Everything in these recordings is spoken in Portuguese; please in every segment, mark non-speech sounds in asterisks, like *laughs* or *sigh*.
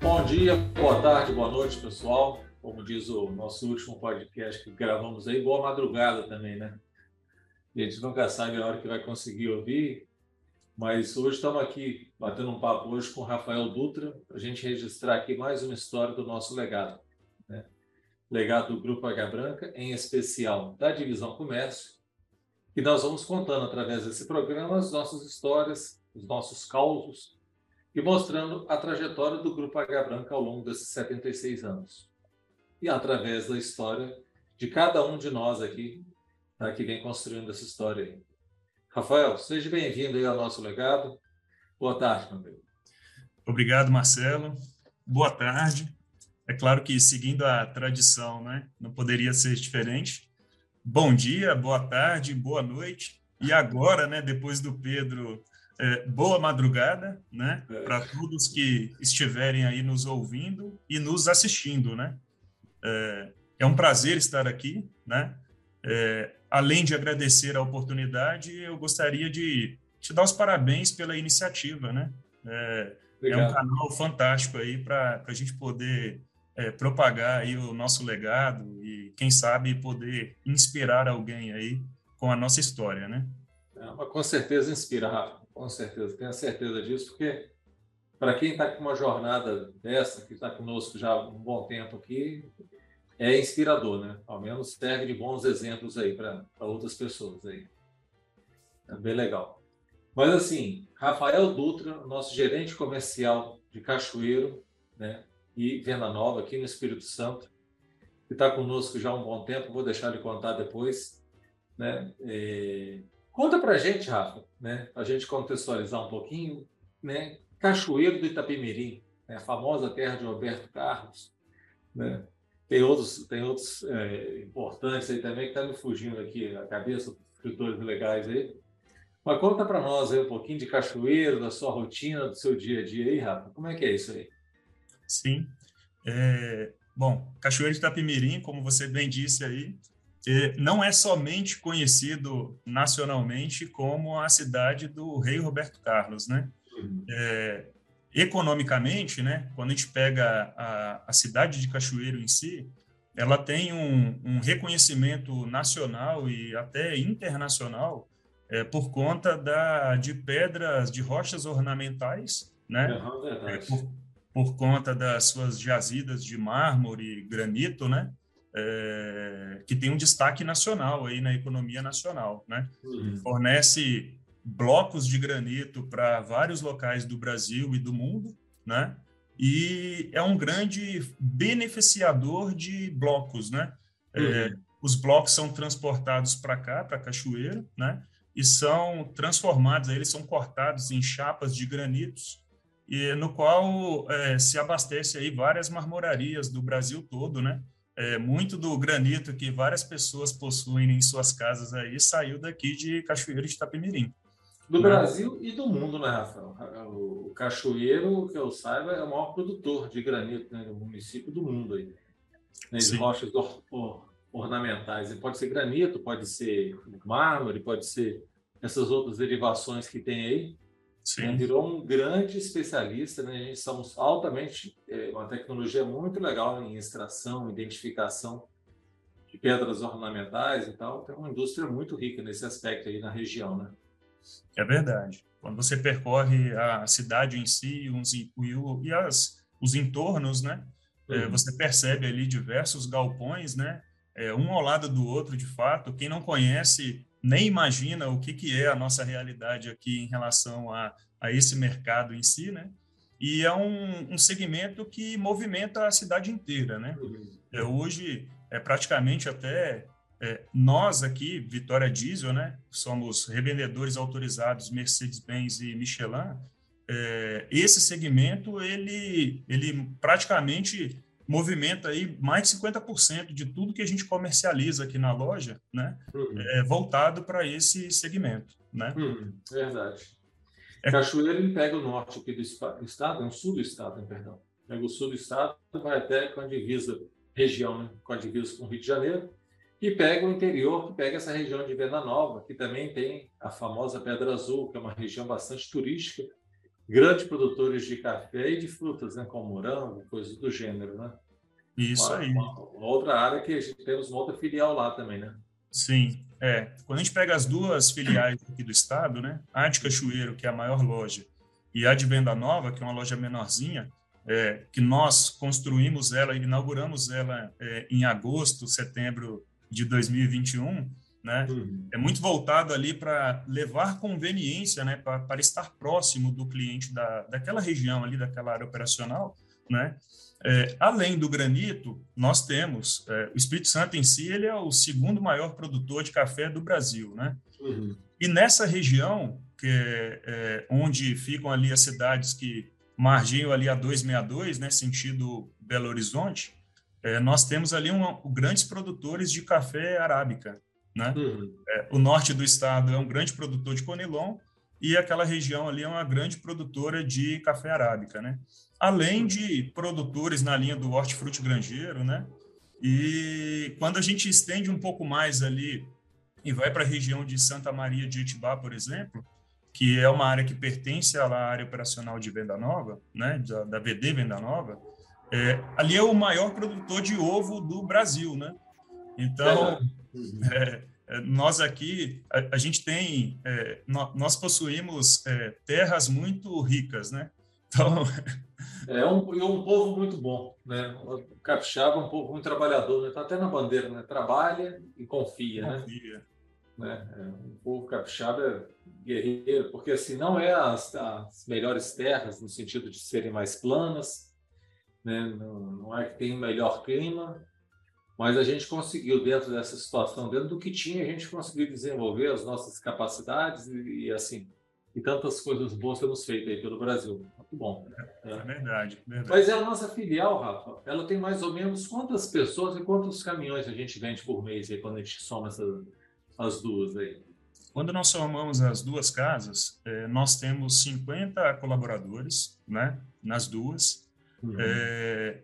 Bom dia, boa tarde, boa noite, pessoal. Como diz o nosso último podcast que gravamos aí, boa madrugada também, né? A gente nunca sabe a hora que vai conseguir ouvir, mas hoje estamos aqui batendo um papo hoje com o Rafael Dutra para a gente registrar aqui mais uma história do nosso legado, né? Legado do Grupo H Branca, em especial da Divisão Comércio, que nós vamos contando através desse programa as nossas histórias, os nossos causos e mostrando a trajetória do Grupo H Branca ao longo desses 76 anos. E através da história de cada um de nós aqui, tá, que vem construindo essa história aí. Rafael, seja bem-vindo aí ao nosso legado. Boa tarde, meu amigo. Obrigado, Marcelo. Boa tarde. É claro que seguindo a tradição, né? Não poderia ser diferente. Bom dia, boa tarde, boa noite. E agora, né, depois do Pedro é, boa madrugada, né? É. Para todos que estiverem aí nos ouvindo e nos assistindo, né? É, é um prazer estar aqui, né? É, além de agradecer a oportunidade, eu gostaria de te dar os parabéns pela iniciativa, né? É, é um canal fantástico aí para a gente poder é, propagar aí o nosso legado e, quem sabe, poder inspirar alguém aí com a nossa história, né? Com certeza inspira, Rafa. Com certeza, tenho certeza disso, porque para quem está com uma jornada dessa, que está conosco já há um bom tempo aqui, é inspirador, né? Ao menos serve de bons exemplos aí para outras pessoas aí. É bem legal. Mas assim, Rafael Dutra, nosso gerente comercial de Cachoeiro, né? E Venda Nova aqui no Espírito Santo, que está conosco já há um bom tempo, vou deixar ele contar depois, né? É Conta para a gente, Rafa, né, a gente contextualizar um pouquinho, né, Cachoeiro do Itapemirim, né, a famosa terra de Roberto Carlos, né, tem outros, tem outros é, importantes aí também que estão tá me fugindo aqui a cabeça, escritores legais aí. Mas conta para nós aí um pouquinho de Cachoeiro, da sua rotina, do seu dia a dia aí, Rafa. Como é que é isso aí? Sim. É, bom, Cachoeiro de Itapemirim, como você bem disse aí, não é somente conhecido nacionalmente como a cidade do rei Roberto Carlos, né? Uhum. É, economicamente, né, quando a gente pega a, a, cidade de Cachoeiro em si, ela tem um, um reconhecimento nacional e até internacional é, por conta da, de pedras, de rochas ornamentais, né? É, por, por conta das suas jazidas de mármore, granito, né? É, que tem um destaque nacional aí na economia nacional, né? Uhum. Fornece blocos de granito para vários locais do Brasil e do mundo, né? E é um grande beneficiador de blocos, né? É, uhum. É, os blocos são transportados para cá, para Cachoeira, né? E são transformados, eles são cortados em chapas de granitos, e no qual é, se abastece aí várias marmorarias do Brasil todo, né? É, muito do granito que várias pessoas possuem em suas casas aí saiu daqui de Cachoeiro de Itapemirim. Do né? Brasil e do mundo, né, Rafael? O Cachoeiro, que eu saiba, é o maior produtor de granito né, do município do mundo aí. Né, de rochas or, or, ornamentais. pode ser granito, pode ser mármore, pode ser essas outras derivações que tem aí. Sim. Virou um grande especialista, né? A gente somos altamente, é, uma tecnologia muito legal em extração, identificação de pedras ornamentais e tal. Tem uma indústria muito rica nesse aspecto aí na região, né? É verdade. Quando você percorre a cidade em si uns, e, e as, os entornos, né? É, uhum. É, você percebe ali diversos galpões, né? É, um ao lado do outro, de fato. Quem não conhece nem imagina o que, que é a nossa realidade aqui em relação a, a esse mercado em si, né? E é um, um segmento que movimenta a cidade inteira, né? Uhum. É, hoje, é praticamente até é, nós aqui, Vitória Diesel, né? Somos revendedores autorizados Mercedes-Benz e Michelin. É, esse segmento, ele, ele praticamente movimenta aí mais de 50% de tudo que a gente comercializa aqui na loja, né, uhum. é voltado para esse segmento, né? Uhum, verdade. É... Cachoeira ele pega o norte aqui do estado, é o sul do estado, perdão. Pega o sul do estado, vai até com a divisa região, né, com a divisa com o Rio de Janeiro, e pega o interior, que pega essa região de Venda Nova, que também tem a famosa Pedra Azul, que é uma região bastante turística, grandes produtores de café e de frutas, né, como morango, coisas do gênero, né? Isso uma, aí. Uma, uma, outra área que a gente temos uma outra filial lá também, né? Sim, é. Quando a gente pega as duas filiais aqui do estado, né, a de Cachoeiro, que é a maior loja, e a de Venda Nova, que é uma loja menorzinha, é, que nós construímos ela, inauguramos ela é, em agosto, setembro de 2021, né? Uhum. É muito voltado ali para levar conveniência, né? Para estar próximo do cliente da, daquela região ali, daquela área operacional, né? É, além do granito, nós temos é, o Espírito Santo em si, ele é o segundo maior produtor de café do Brasil, né? Uhum. E nessa região, que é, é onde ficam ali as cidades que margeiam ali a 262, né, sentido Belo Horizonte, é, nós temos ali um, grandes produtores de café arábica, né? Uhum. É, o norte do estado é um grande produtor de conilon e aquela região ali é uma grande produtora de café arábica, né? Além de produtores na linha do hortifruti grangeiro, né? E quando a gente estende um pouco mais ali e vai para a região de Santa Maria de Itibá, por exemplo, que é uma área que pertence à área operacional de Venda Nova, né? Da, da VD Venda Nova, é, ali é o maior produtor de ovo do Brasil, né? Então, é, é, nós aqui, a, a gente tem, é, nós possuímos é, terras muito ricas, né? Então... É um, um povo muito bom, né? O capixaba é um povo muito trabalhador, né? Está até na bandeira, né? Trabalha e confia, né? confia. né? É, o povo capixaba é guerreiro, porque assim, não é as, as melhores terras no sentido de serem mais planas, né? não, não é que tem o melhor clima, mas a gente conseguiu, dentro dessa situação, dentro do que tinha, a gente conseguiu desenvolver as nossas capacidades e, e assim, e tantas coisas boas temos feito aí pelo Brasil. Muito bom. É, é verdade, verdade, Mas é a nossa filial, Rafa, ela tem mais ou menos quantas pessoas e quantos caminhões a gente vende por mês aí, quando a gente soma essas, as duas aí? Quando nós somamos as duas casas, é, nós temos 50 colaboradores né, nas duas. Uhum. É,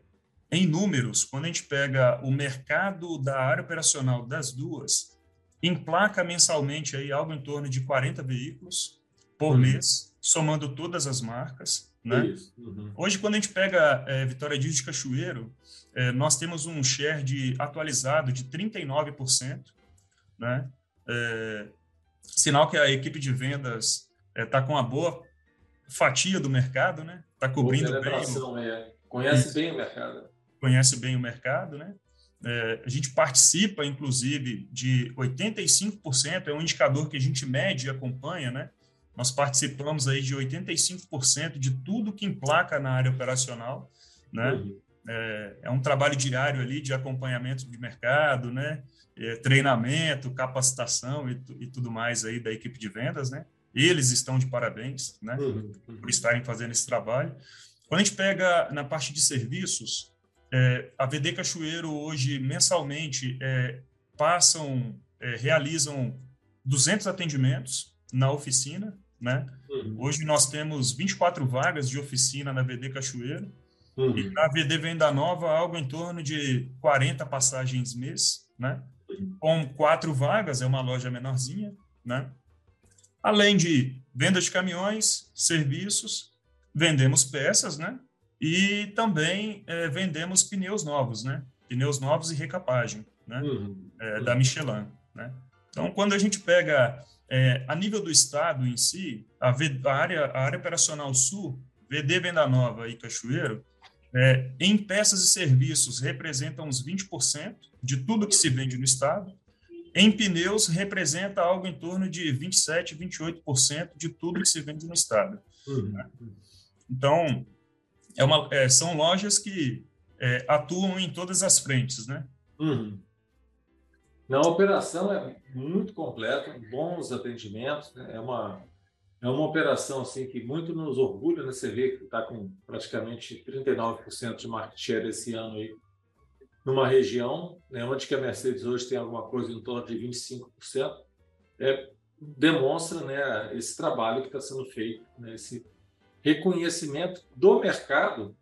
em números, quando a gente pega o mercado da área operacional das duas, emplaca mensalmente aí algo em torno de 40 veículos por uhum. mês, somando todas as marcas. Né? Uhum. Hoje, quando a gente pega é, Vitória de Cachoeiro, é, nós temos um share de atualizado de 39%, né? É, sinal que a equipe de vendas está com uma boa fatia do mercado, né? Está cobrindo bem. É. Conhece Isso. bem o mercado conhece bem o mercado, né? É, a gente participa, inclusive, de 85%, é um indicador que a gente mede e acompanha, né? Nós participamos aí de 85% de tudo que emplaca na área operacional, né? Uhum. É, é, um trabalho diário ali de acompanhamento de mercado, né? É, treinamento, capacitação e, e, tudo mais aí da equipe de vendas, né? Eles estão de parabéns, né? Uhum. Uhum. Por estarem fazendo esse trabalho. Quando a gente pega na parte de serviços, é, a VD Cachoeiro hoje, mensalmente, é, passam, é, realizam 200 atendimentos na oficina, né? Uhum. Hoje nós temos 24 vagas de oficina na VD Cachoeiro uhum. e na VD Venda Nova algo em torno de 40 passagens mês, né? Uhum. Com quatro vagas, é uma loja menorzinha, né? Além de venda de caminhões, serviços, vendemos peças, né? E também é, vendemos pneus novos, né? Pneus novos e recapagem, né? Uhum. É, da Michelin, né? Então, quando a gente pega é, a nível do estado em si, a, a, área, a área operacional sul, VD Venda Nova e Cachoeiro, é, em peças e serviços representam uns 20% de tudo que se vende no estado. Em pneus representa algo em torno de 27, 28% de tudo que se vende no estado. Uhum. Né? Então, é uma, é, são lojas que é, atuam em todas as frentes, né? Uhum. Na operação é muito completa, bons atendimentos, né? é uma é uma operação assim que muito nos orgulha, né? Você vê que está com praticamente 39% de market share esse ano aí numa região, né, onde que a Mercedes hoje tem alguma coisa em torno de 25%, é, demonstra né, esse trabalho que está sendo feito, né, esse reconhecimento do mercado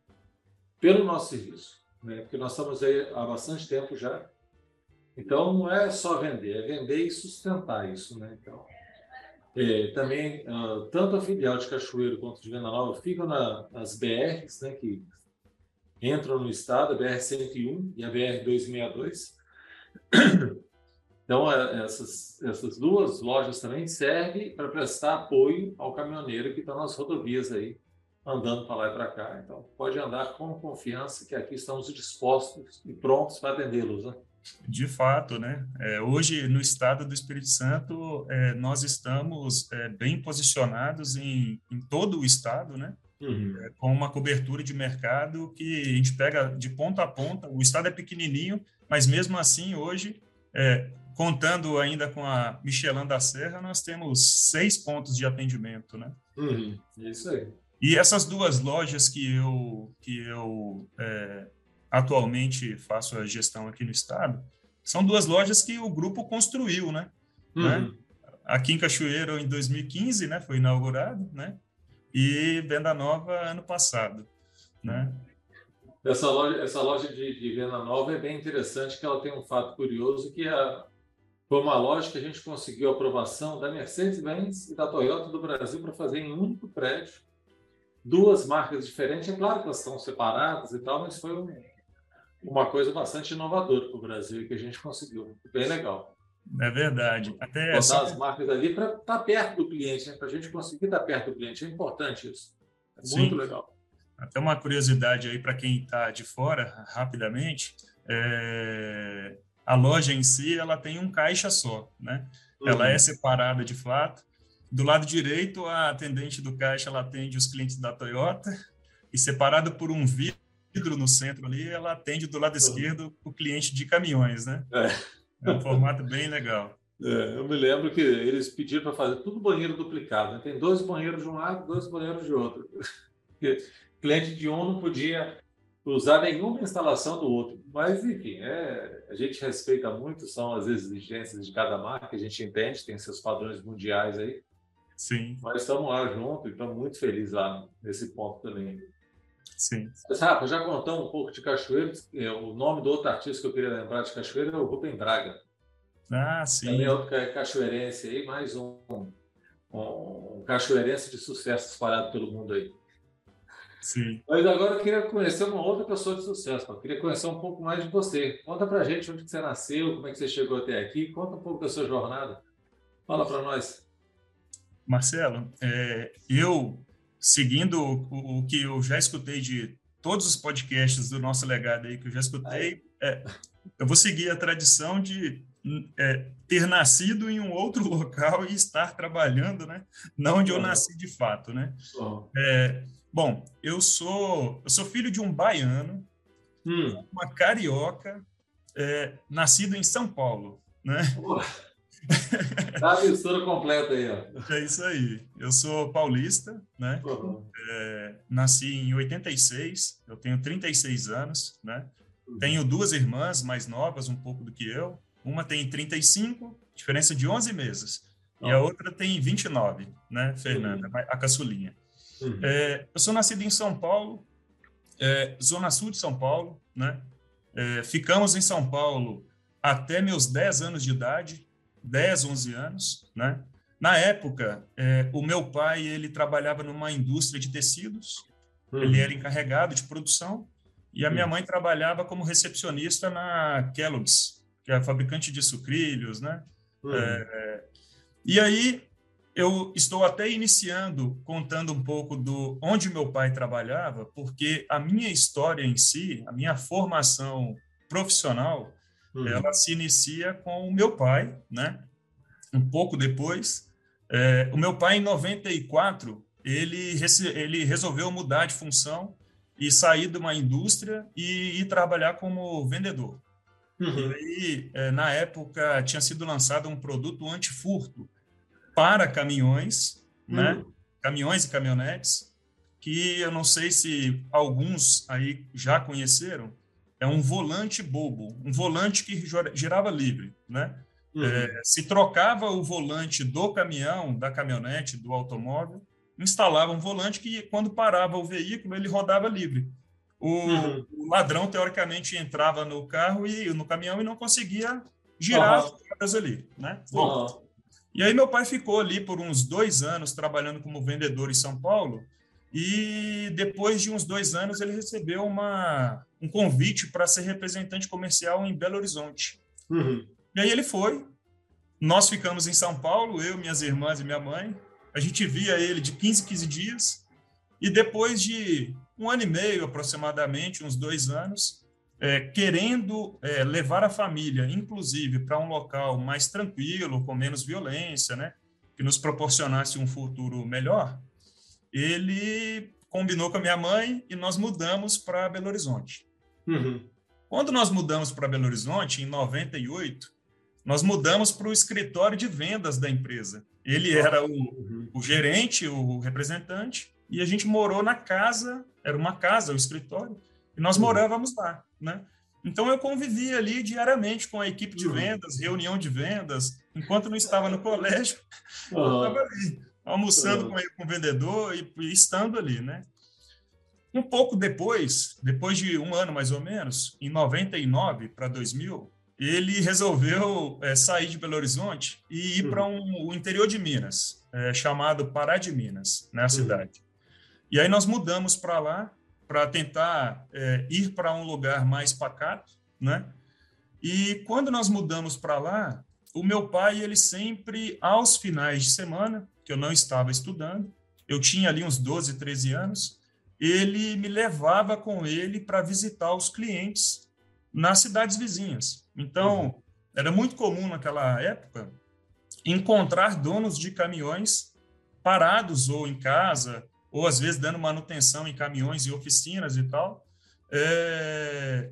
pelo nosso serviço, né? porque nós estamos aí há bastante tempo já. Então, não é só vender, é vender e sustentar isso. Né? Então, É, também, uh, tanto a filial de Cachoeiro quanto de Venda Nova ficam na, nas BRs, né, que entram no estado, a BR-101 e a BR-262. Então, é, essas, essas duas lojas também servem para prestar apoio ao caminhoneiro que está nas rodovias aí, andando para lá e para cá. Então, pode andar com confiança que aqui estamos dispostos e prontos para atendê-los. Né? De fato, né? É, hoje, no estado do Espírito Santo, é, nós estamos é, bem posicionados em, em todo o estado, né? Uhum. É, com uma cobertura de mercado que a gente pega de ponta a ponta. O estado é pequenininho, mas mesmo assim, hoje, é, contando ainda com a Michelin da Serra, nós temos seis pontos de atendimento, né? Uhum. Isso aí. E essas duas lojas que eu, que eu é, atualmente faço a gestão aqui no estado, são duas lojas que o grupo construiu, né? Uhum. né? Aqui em Cachoeiro, em 2015, né, foi inaugurado, né? E Venda Nova ano passado, né? Essa loja, essa loja de, de Venda Nova é bem interessante, que ela tem um fato curioso que a, foi uma loja que a gente conseguiu a aprovação da Mercedes-Benz e da Toyota do Brasil para fazer em um único prédio duas marcas diferentes. É claro que elas estão separadas e tal, mas foi um, uma coisa bastante inovadora para o Brasil e que a gente conseguiu. Bem legal. É verdade. Até Botar essa... as marcas ali para estar tá perto do cliente, né? para a gente conseguir estar tá perto do cliente. É importante isso. É muito Sim. legal. Até uma curiosidade aí para quem está de fora, rapidamente. É... A loja em si, ela tem um caixa só, né? Uhum. Ela é separada de fato. Do lado direito, a atendente do caixa, ela atende os clientes da Toyota e separado por um vidro no centro ali, ela atende do lado esquerdo o cliente de caminhões, né? É, é um formato bem legal. É, eu me lembro que eles pediram para fazer tudo banheiro duplicado. Né? Tem dois banheiros de um lado, dois banheiros de outro. *laughs* Cliente de um não podia usar nenhuma instalação do outro. Mas, enfim, é, a gente respeita muito, são as exigências de cada marca, a gente entende, tem seus padrões mundiais aí. Sim. Mas estamos lá junto e estamos muito felizes lá nesse ponto também. Sim. Rafa, já contou um pouco de Cachoeiro. É, o nome do outro artista que eu queria lembrar de Cachoeiro é o Rubem Braga. Ah, sim. Também é outro cachoeirense aí, mais um, um, um cachoeirense de sucesso espalhado pelo mundo aí. Sim. Mas agora eu queria conhecer uma outra pessoa de sucesso. Eu queria conhecer um pouco mais de você. Conta pra gente onde você nasceu, como é que você chegou até aqui. Conta um pouco da sua jornada. Fala para nós. Marcelo, é, eu seguindo o, o, que eu já escutei de todos os podcasts do nosso legado aí que eu já escutei, é, eu vou seguir a tradição de é, ter nascido em um outro *laughs* local e estar trabalhando, né? Não onde eu nasci de fato, né? É, bom, eu sou eu sou filho de um baiano, hum. uma carioca, é, nascido em São Paulo, né? Dá a mistura completa aí, ó. É isso aí. Eu sou paulista, né? Uhum. É, nasci em 86, eu tenho 36 anos, né? Uhum. Tenho duas irmãs mais novas, um pouco do que eu. Uma tem 35, diferença de 11 meses. Uhum. E a outra tem 29, né, Fernanda, uhum. a caçulinha. Uhum. É, eu sou nascido em São Paulo, é, zona sul de São Paulo, né? É, ficamos em São Paulo até meus 10 anos de idade, 10, 11 anos, né? Na época, é, o meu pai ele trabalhava numa indústria de tecidos, uhum. ele era encarregado de produção, e a minha uhum. mãe trabalhava como recepcionista na Kellogg's, que é a fabricante de sucrilhos, né? Uhum. É, e aí eu estou até iniciando contando um pouco do onde meu pai trabalhava, porque a minha história em si, a minha formação profissional, Uhum. Ela se inicia com o meu pai, né? Um pouco depois. É, o meu pai, em 94, ele, ele resolveu mudar de função e sair de uma indústria e ir trabalhar como vendedor. Uhum. E aí, é, na época, tinha sido lançado um produto antifurto para caminhões, né? uhum. né? Caminhões e caminhonetes, que eu não sei se alguns aí já conheceram, é um volante bobo, um volante que girava livre, né? Uhum. É, se trocava o volante do caminhão, da caminhonete, do automóvel, instalava um volante que, quando parava o veículo, ele rodava livre. O, uhum. o ladrão, teoricamente, entrava no carro e no caminhão e não conseguia girar uhum. as rodas ali, né? Bom, E aí meu pai ficou ali por uns dois anos trabalhando como vendedor em São Paulo, e depois de uns dois anos ele recebeu uma, um convite para ser representante comercial em Belo Horizonte. Uhum. E aí ele foi, nós ficamos em São Paulo, eu, minhas irmãs e minha mãe, a gente via ele de 15, 15 dias, e depois de um ano e meio aproximadamente, uns dois anos, é, querendo é, levar a família, inclusive, para um local mais tranquilo, com menos violência, né, que nos proporcionasse um futuro melhor, ele combinou com a minha mãe e nós mudamos para Belo Horizonte. Uhum. Quando nós mudamos para Belo Horizonte, em 98, nós mudamos para o escritório de vendas da empresa. Ele era o, uhum. o gerente, o representante, e a gente morou na casa, era uma casa, o escritório, e nós uhum. morávamos lá, né? Então eu convivia ali diariamente com a equipe de uhum. vendas, reunião de vendas, enquanto não estava no colégio, *laughs* eu estava ali, almoçando com, com o vendedor e, e estando ali, né? Um pouco depois, depois de um ano mais ou menos, em 99 para 2000, ele resolveu é, sair de Belo Horizonte e ir uhum. para um, o interior de Minas, é, chamado Pará de Minas, na né, uhum. cidade. E aí nós mudamos para lá para tentar é, ir para um lugar mais pacato, né? E quando nós mudamos para lá, o meu pai, ele sempre, aos finais de semana, que eu não estava estudando, eu tinha ali uns 12, 13 anos, ele me levava com ele para visitar os clientes nas cidades vizinhas. Então, uhum. era muito comum naquela época encontrar donos de caminhões parados ou em casa, ou às vezes dando manutenção em caminhões e oficinas e tal. É...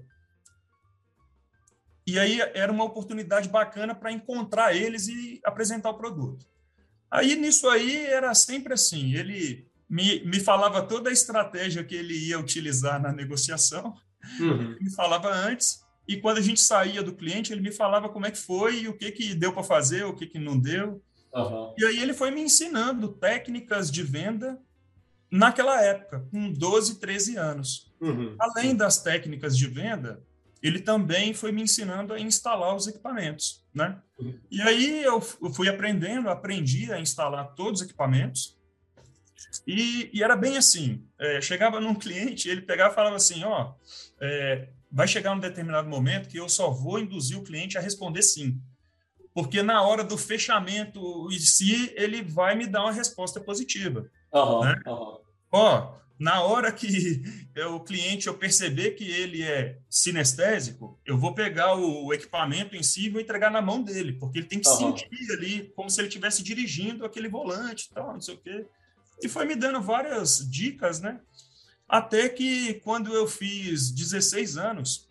E aí era uma oportunidade bacana para encontrar eles e apresentar o produto. Aí nisso aí era sempre assim, ele me, me falava toda a estratégia que ele ia utilizar na negociação, uhum. me falava antes, e quando a gente saía do cliente, ele me falava como é que foi, o que, que deu para fazer, o que, que não deu. Uhum. E aí ele foi me ensinando técnicas de venda naquela época, com 12, 13 anos. Uhum. Além das técnicas de venda, ele também foi me ensinando a instalar os equipamentos, né? Uhum. E aí eu fui aprendendo, aprendi a instalar todos os equipamentos, e, e era bem assim, é, chegava num *laughs* cliente, ele pegava e falava assim, ó, é, vai chegar um determinado momento que eu só vou induzir o cliente a responder sim. Porque na hora do fechamento em si, ele vai me dar uma resposta positiva. Uhum, né? uhum. Ó, na hora que *laughs* o cliente eu perceber que ele é sinestésico, eu vou pegar o equipamento em si e vou entregar na mão dele, porque ele tem que uhum. sentir ali como se ele estivesse dirigindo aquele volante e tal, não sei o quê. E foi me dando várias dicas, né? Até que quando eu fiz 16 anos,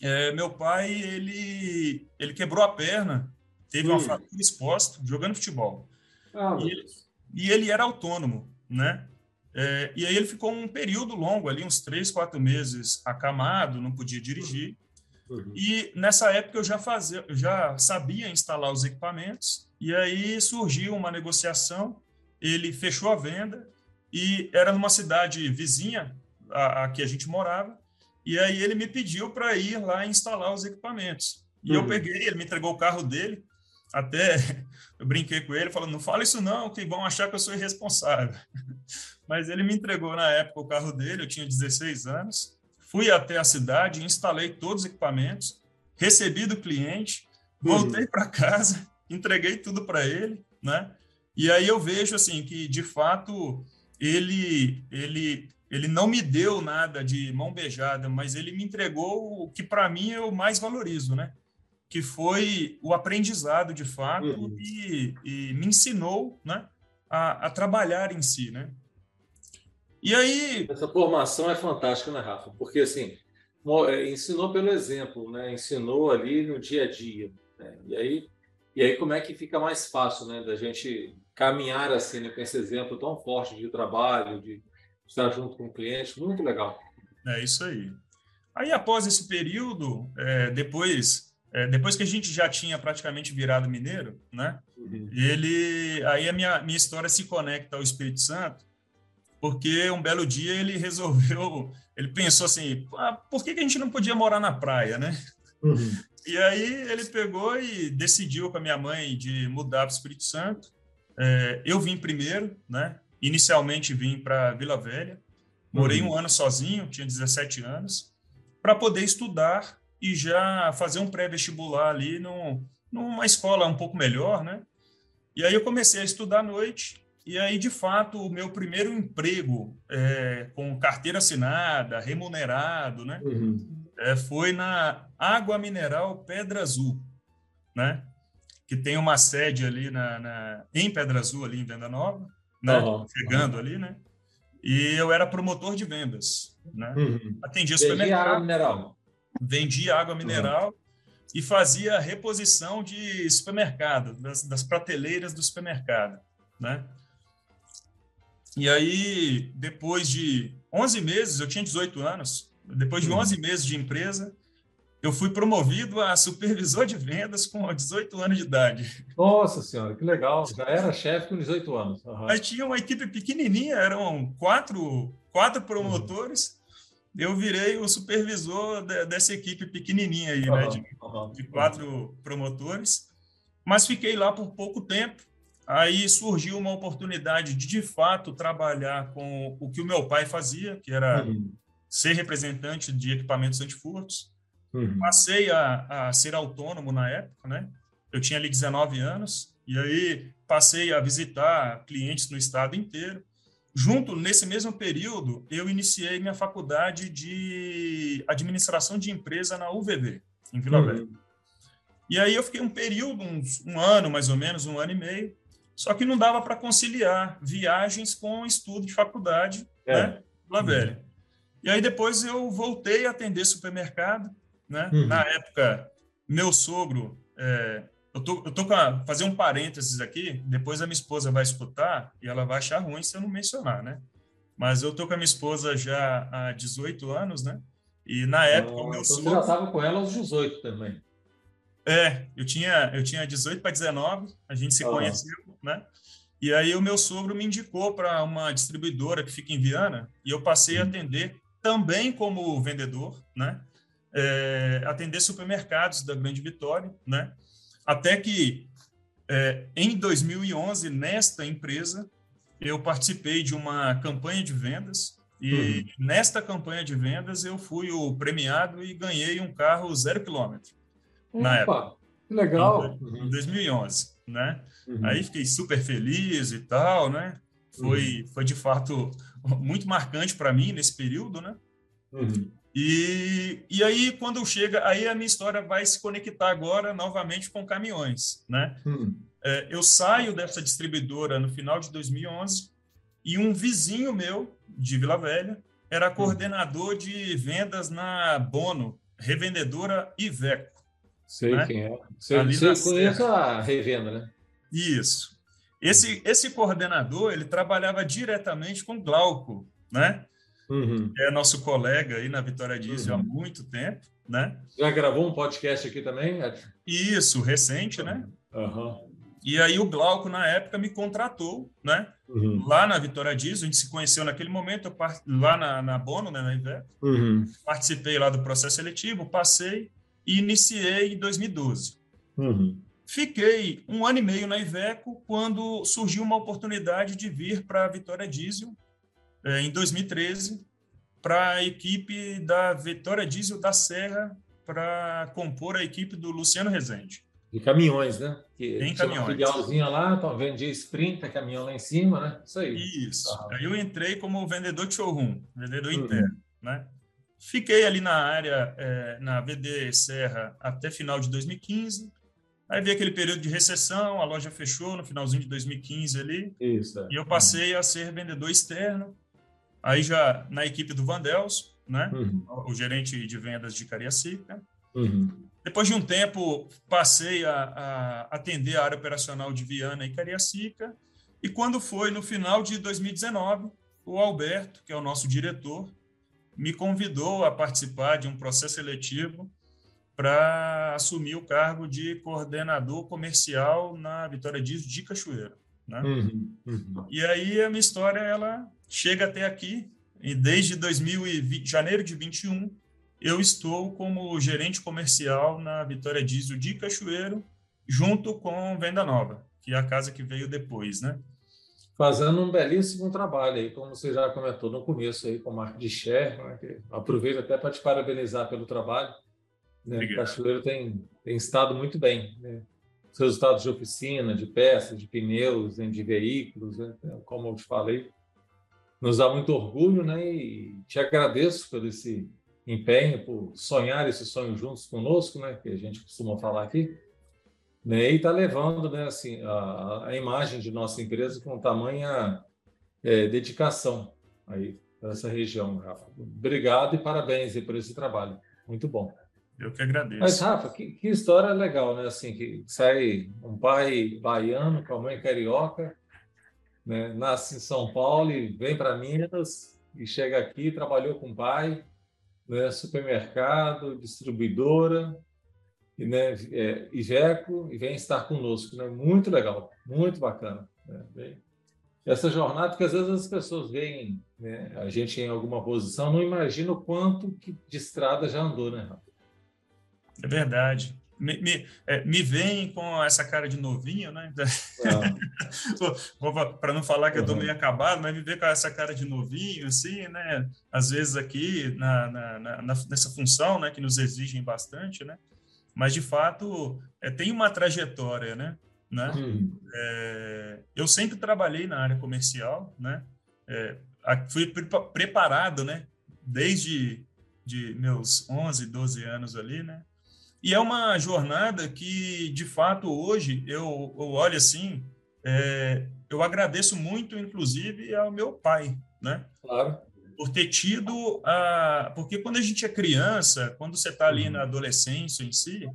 é, meu pai ele, ele quebrou a perna, teve uma fratura exposta jogando futebol. Ah, e, ele, e, ele, era autônomo, né? É, e aí ele ficou um período longo ali, uns três, quatro meses acamado, não podia dirigir. Uhum. E nessa época eu já fazia, eu já sabia instalar os equipamentos. E aí surgiu uma negociação. Ele fechou a venda e era numa cidade vizinha a, a que a gente morava, e aí ele me pediu para ir lá instalar os equipamentos. E uhum. eu peguei, ele me entregou o carro dele, até *laughs* eu brinquei com ele, falando, não fala isso não, que vão achar que eu sou irresponsável. Mas ele me entregou na época o carro dele, eu tinha 16 anos, fui até a cidade, instalei todos os equipamentos, recebi do cliente, voltei uhum. para casa, *laughs* entreguei tudo para ele, né? E aí eu vejo assim que de fato ele, ele, ele não me deu nada de mão beijada, mas ele me entregou o que para mim eu mais valorizo, né? Que foi o aprendizado de fato uhum. e, e, me ensinou, né? A, a, trabalhar em si, né? E aí essa formação é fantástica, né, Rafa? Porque assim é, ensinou pelo exemplo, né? Ensinou ali no dia a dia. Né? E aí e aí como é que fica mais fácil, né? Da gente caminhar assim, né, com esse exemplo tão forte de trabalho, de estar junto com o cliente, muito legal. É isso aí. Aí, após esse período, é, depois, é, depois que a gente já tinha praticamente virado mineiro, né? Uhum. Ele, aí a minha, minha história se conecta ao Espírito Santo, porque um belo dia ele resolveu, ele pensou assim, ah, por que, que a gente não podia morar na praia, né? Uhum. E aí ele pegou e decidiu com a minha mãe de mudar para o Espírito Santo. É, eu vim primeiro, né? Inicialmente vim para Vila Velha. Morei uhum. um ano sozinho, tinha 17 anos, para poder estudar e já fazer um pré-vestibular ali no, numa escola um pouco melhor, né? E aí eu comecei a estudar à noite e aí, de fato, o meu primeiro emprego é, com carteira assinada, remunerado, né? Uhum. É, foi na Água Mineral Pedra Azul, né? Que tem uma sede ali na, na em Pedra Azul, ali em Venda Nova, né? Uhum. Chegando ali, né? E eu era promotor de vendas, né? Uhum. Atendia supermercado. água mineral. Vendia água mineral e fazia reposição de supermercado, das, das prateleiras do supermercado, né? E aí, depois de 11 meses, eu tinha 18 anos, depois de 11 uhum. meses de empresa, eu fui promovido a supervisor de vendas com 18 anos de idade. Nossa senhora, que legal! Já era chefe com 18 anos. Uhum. Mas tinha uma equipe pequenininha, eram quatro, quatro promotores. Uhum. Eu virei o supervisor de, dessa equipe pequenininha aí, uhum. né? De, de quatro promotores. Mas fiquei lá por pouco tempo. Aí surgiu uma oportunidade de, de fato, trabalhar com o que o meu pai fazia, que era uhum. ser representante de equipamentos antifurtos. Uhum. Passei a, a ser autônomo na época, né? Eu tinha ali 19 anos, e aí passei a visitar clientes no estado inteiro. Junto, nesse mesmo período, eu iniciei minha faculdade de administração de empresa na UVV, em Vila uhum. Velha. E aí eu fiquei um período, uns, um ano mais ou menos, um ano e meio, só que não dava para conciliar viagens com estudo de faculdade, é. né? Lá uhum. velha. E aí depois eu voltei a atender supermercado, né? Uhum. Na época, meu sogro, é, eu tô, eu tô com a, fazer um parênteses aqui, depois a minha esposa vai escutar e ela vai achar ruim se eu não mencionar, né? Mas eu tô com a minha esposa já há 18 anos, né? E na época oh, o meu então sogro... Você já estava com ela aos 18 também. É, eu tinha, eu tinha 18 para 19, a gente se conheceu, né? E aí o meu sogro me indicou para uma distribuidora que fica em Viana e eu passei a atender também como vendedor, né? É, atender supermercados da Grande Vitória, né? Até que é, em 2011 nesta empresa eu participei de uma campanha de vendas e uhum. nesta campanha de vendas eu fui o premiado e ganhei um carro zero quilômetro na época. Legal. Em, 2011, né? Uhum. Aí fiquei super feliz e tal, né? Foi, uhum. foi de fato *laughs* muito marcante para mim nesse período, né? Uhum. E, e aí, quando chega, aí a minha história vai se conectar agora novamente com caminhões, né? Uhum. É, eu saio dessa distribuidora no final de 2011 e um vizinho meu de Vila Velha era uhum. coordenador de vendas na Bono, revendedora Iveco. Sei né? quem é. Sei, sei conheço a revenda, né? Isso. Esse, esse coordenador, ele trabalhava diretamente com Glauco, né? Uhum. É nosso colega aí na Vitória Diesel uhum. há muito tempo, né? Já gravou um podcast aqui também? Isso, recente, né? Uhum. E aí o Glauco, na época, me contratou, né? Uhum. Lá na Vitória Diesel, a gente se conheceu naquele momento, eu lá na, na Bono, né, na Iveco. Uhum. Participei lá do processo seletivo, passei e iniciei em 2012. Uhum. Fiquei um ano e meio na Iveco quando surgiu uma oportunidade de vir para a Vitória Diesel é, em 2013 para a equipe da Vitória Diesel da Serra para compor a equipe do Luciano Rezende. De caminhões, né? Que em caminhões. Uma filialzinha lá, então vendia sprint, caminhão lá em cima, né? Isso aí. Isso. Ah. Aí eu entrei como vendedor de showroom, vendedor uhum. interno, né? Fiquei ali na área, é, na VD Serra, até final de 2015. Aí veio aquele período de recessão, a loja fechou no finalzinho de 2015 ali. Isso. É. E eu passei a ser vendedor externo. Aí já na equipe do Vandels, né? Uhum. O gerente de vendas de Cariacica. Uhum. Depois de um tempo, passei a, a, atender a área operacional de Viana e Cariacica. E quando foi no final de 2019, o Alberto, que é o nosso diretor, me convidou a participar de um processo seletivo para assumir o cargo de coordenador comercial na Vitória Dias de Cachoeira. Né? Uhum, uhum. E aí a minha história ela chega até aqui, e desde 2020, janeiro de 21, eu estou como gerente comercial na Vitória Diesel de Cachoeiro, junto com Venda Nova, que é a casa que veio depois, né? Fazendo um belíssimo trabalho aí, como você já comentou no começo aí com o Marco de Cher, né? aproveito até para te parabenizar pelo trabalho. Né? Cachoeiro tem, tem estado muito bem, né? Os resultados de oficina, de peças, de pneus, né? de veículos, né? como eu te falei, nos dá muito orgulho, né? E te agradeço por esse empenho, por sonhar esse sonho juntos conosco, né? Que a gente costuma falar aqui, né? E está levando, né? Assim, a, a, imagem de nossa empresa com tamanha é, dedicação aí para essa região, Rafa. Obrigado e parabéns por esse trabalho. Muito bom. Eu que agradeço. Mas, Rafa, que, que história legal, né? Assim, que sai um pai baiano com a mãe carioca, né? nasce em São Paulo e vem para Minas e chega aqui, trabalhou com o pai, né? supermercado, distribuidora, né? é, Iveco, e vem estar conosco. Né? Muito legal, muito bacana. Né? Essa jornada que às vezes as pessoas veem né? a gente em alguma posição, não imagina o quanto que de estrada já andou, né, Rafa? É verdade me, me, é, me veem com essa cara de novinho, né? *laughs* Para não falar que uhum. eu estou meio acabado, mas me ver com essa cara de novinho, assim, né? Às vezes aqui na, na, na, nessa função, né? Que nos exigem bastante, né? Mas de fato é, tem uma trajetória, né? né? Uhum. É, eu sempre trabalhei na área comercial, né? É, fui pre preparado, né? Desde de meus 11, 12 anos ali, né? E é uma jornada que, de fato, hoje eu, eu olho assim, é, eu agradeço muito, inclusive, ao meu pai, né? Claro. Por ter tido a. Porque quando a gente é criança, quando você está ali uhum. na adolescência em si,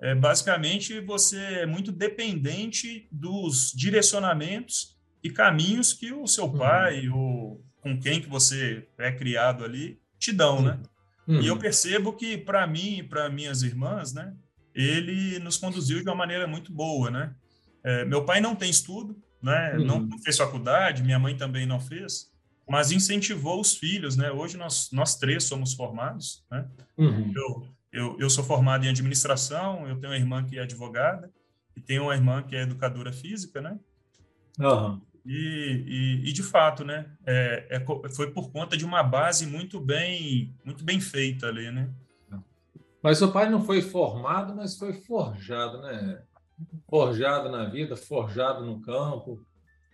é, basicamente você é muito dependente dos direcionamentos e caminhos que o seu uhum. pai ou com quem que você é criado ali te dão, né? Uhum. E eu percebo que, para mim e para minhas irmãs, né, ele nos conduziu de uma maneira muito boa. Né? É, meu pai não tem estudo, né, uhum. não fez faculdade, minha mãe também não fez, mas incentivou os filhos. Né? Hoje nós, nós três somos formados. Né? Uhum. Eu, eu, eu sou formado em administração, eu tenho uma irmã que é advogada e tenho uma irmã que é educadora física. Né? Uhum. E, e, e, de fato, né, é, é, foi por conta de uma base muito bem, muito bem feita ali, né? Mas seu pai não foi formado, mas foi forjado, né? Forjado na vida, forjado no campo.